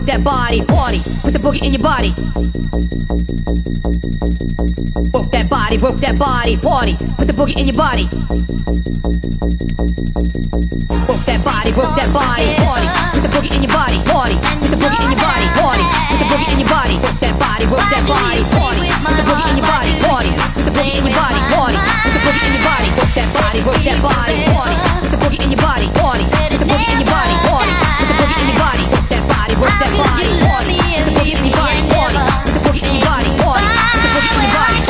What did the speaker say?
work that body, party, put the boogie in your body. Work that body, work that body, party, put the boogie in your body. Work that body, work that body, party, put the boogie in your body, party, put the boogie in your body, party, put the boogie in your body, work that body, work that body, party, put the boogie in your body, party, put the boogie in your body, party, put the boogie in your body, work that body, work that body, party, put the boogie in your body, party, put the boogie in your body, party, put the boogie in your body, work Work that body, party. The boogie in your body, body, body, body, body, body, body, body, body.